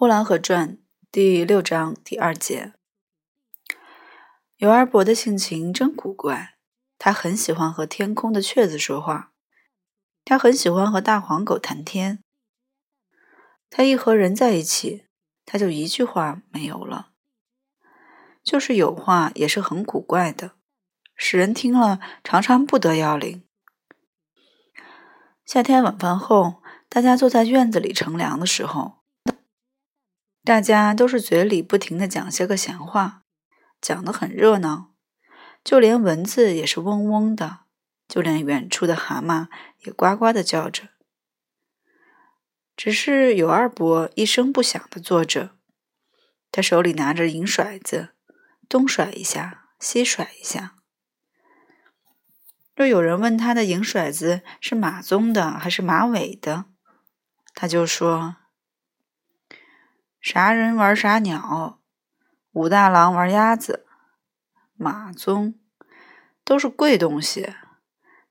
呼兰河传第六章第二节，尤二伯的性情真古怪。他很喜欢和天空的雀子说话，他很喜欢和大黄狗谈天。他一和人在一起，他就一句话没有了。就是有话，也是很古怪的，使人听了常常不得要领。夏天晚饭后，大家坐在院子里乘凉的时候。大家都是嘴里不停的讲些个闲话，讲得很热闹，就连蚊子也是嗡嗡的，就连远处的蛤蟆也呱呱的叫着。只是有二伯一声不响的坐着，他手里拿着银骰子，东甩一下，西甩一下。若有人问他的银骰子是马鬃的还是马尾的，他就说。啥人玩啥鸟，武大郎玩鸭子，马鬃都是贵东西，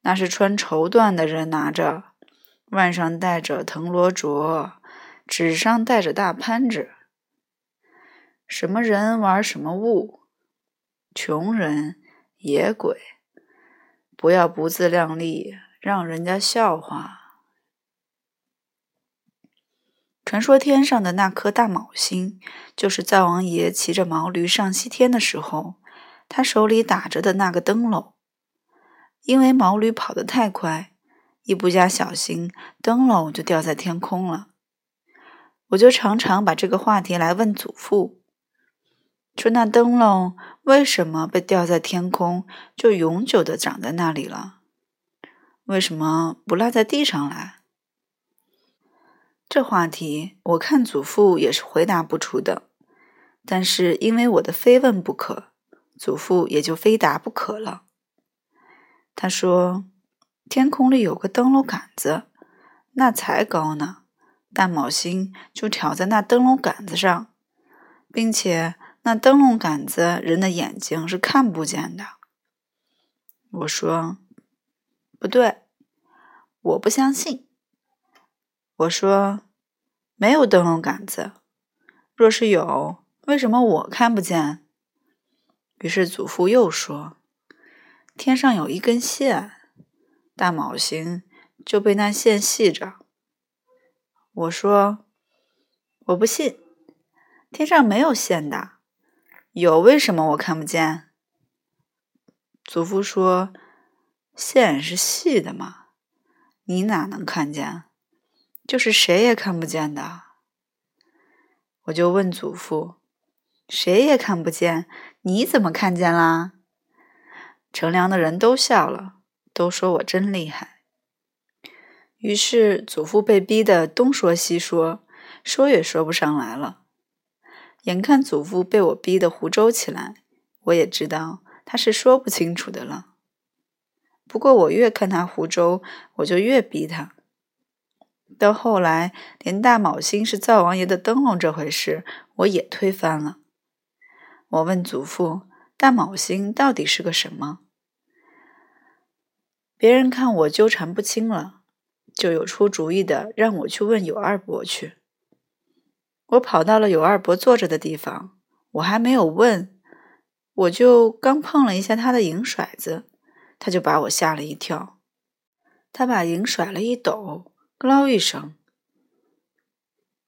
那是穿绸缎的人拿着，腕上戴着藤萝镯，指上戴着大攀子。什么人玩什么物，穷人野鬼，不要不自量力，让人家笑话。传说天上的那颗大卯星，就是灶王爷骑着毛驴上西天的时候，他手里打着的那个灯笼。因为毛驴跑得太快，一不加小心，灯笼就掉在天空了。我就常常把这个话题来问祖父，说那灯笼为什么被掉在天空，就永久的长在那里了？为什么不落在地上来？这话题，我看祖父也是回答不出的。但是因为我的非问不可，祖父也就非答不可了。他说：“天空里有个灯笼杆子，那才高呢。大卯星就挑在那灯笼杆子上，并且那灯笼杆子人的眼睛是看不见的。”我说：“不对，我不相信。”我说：“没有灯笼杆子。若是有，为什么我看不见？”于是祖父又说：“天上有一根线，大卯星就被那线系着。”我说：“我不信，天上没有线的。有，为什么我看不见？”祖父说：“线是细的嘛，你哪能看见？”就是谁也看不见的，我就问祖父：“谁也看不见，你怎么看见啦？”乘凉的人都笑了，都说我真厉害。于是祖父被逼得东说西说，说也说不上来了。眼看祖父被我逼得胡诌起来，我也知道他是说不清楚的了。不过我越看他胡诌，我就越逼他。到后来，连大卯星是灶王爷的灯笼这回事，我也推翻了。我问祖父：“大卯星到底是个什么？”别人看我纠缠不清了，就有出主意的，让我去问有二伯去。我跑到了有二伯坐着的地方，我还没有问，我就刚碰了一下他的银骰子，他就把我吓了一跳，他把银甩了一抖。咯一声，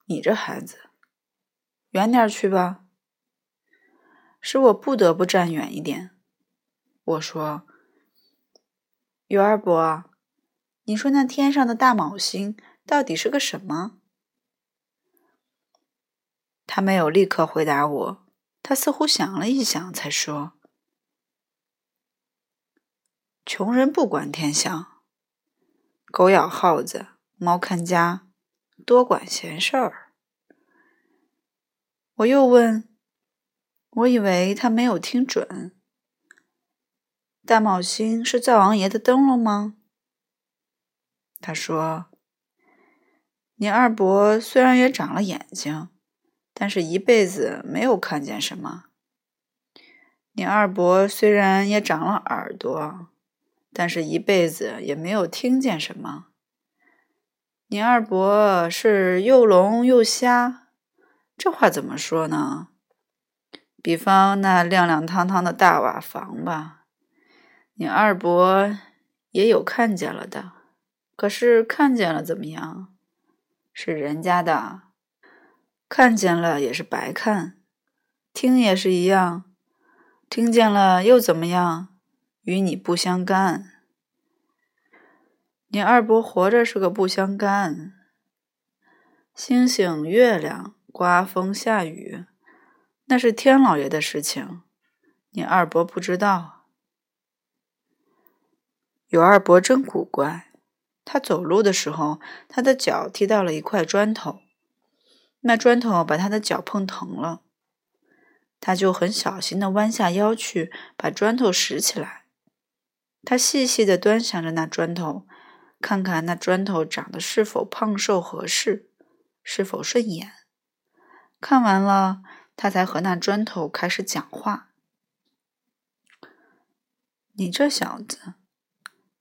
你这孩子，远点去吧。使我不得不站远一点。我说：“尤二伯，你说那天上的大卯星到底是个什么？”他没有立刻回答我，他似乎想了一想，才说：“穷人不管天象，狗咬耗子。”猫看家，多管闲事儿。我又问，我以为他没有听准。大卯星是灶王爷的灯笼吗？他说：“你二伯虽然也长了眼睛，但是一辈子没有看见什么。你二伯虽然也长了耳朵，但是一辈子也没有听见什么。”你二伯是又聋又瞎，这话怎么说呢？比方那亮亮堂堂的大瓦房吧，你二伯也有看见了的。可是看见了怎么样？是人家的，看见了也是白看，听也是一样，听见了又怎么样？与你不相干。你二伯活着是个不相干。星星、月亮、刮风下雨。那是天老爷的事情，你二伯不知道。有二伯真古怪，他走路的时候，他的脚踢到了一块砖头，那砖头把他的脚碰疼了，他就很小心的弯下腰去把砖头拾起来，他细细的端详着那砖头，看看那砖头长得是否胖瘦合适，是否顺眼，看完了。他才和那砖头开始讲话。你这小子，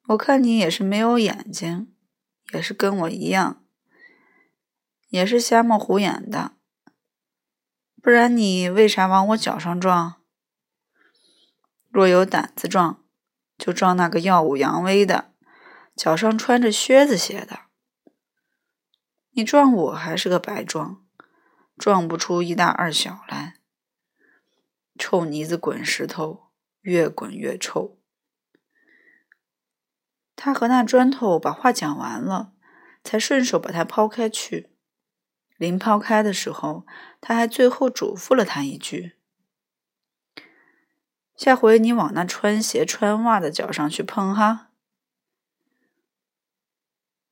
我看你也是没有眼睛，也是跟我一样，也是瞎冒虎眼的。不然你为啥往我脚上撞？若有胆子撞，就撞那个耀武扬威的，脚上穿着靴子鞋的。你撞我还是个白撞。撞不出一大二小来，臭泥子滚石头，越滚越臭。他和那砖头把话讲完了，才顺手把它抛开去。临抛开的时候，他还最后嘱咐了他一句：“下回你往那穿鞋穿袜的脚上去碰哈。”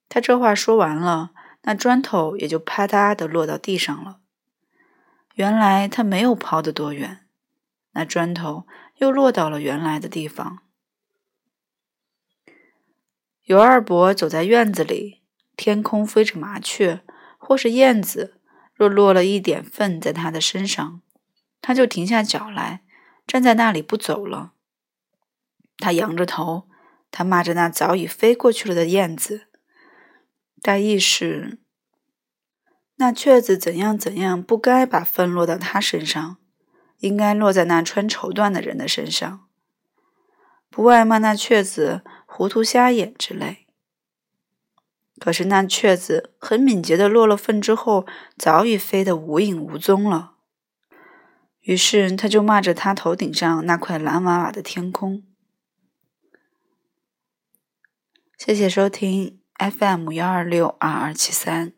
他这话说完了，那砖头也就啪嗒的落到地上了。原来他没有抛得多远，那砖头又落到了原来的地方。尤二伯走在院子里，天空飞着麻雀或是燕子，若落了一点粪在他的身上，他就停下脚来，站在那里不走了。他仰着头，他骂着那早已飞过去了的燕子，大意是。那雀子怎样怎样，不该把粪落到他身上，应该落在那穿绸缎的人的身上。不外骂那雀子糊涂瞎眼之类。可是那雀子很敏捷的落了粪之后，早已飞得无影无踪了。于是他就骂着他头顶上那块蓝瓦瓦的天空。谢谢收听 FM 幺二六二二七三。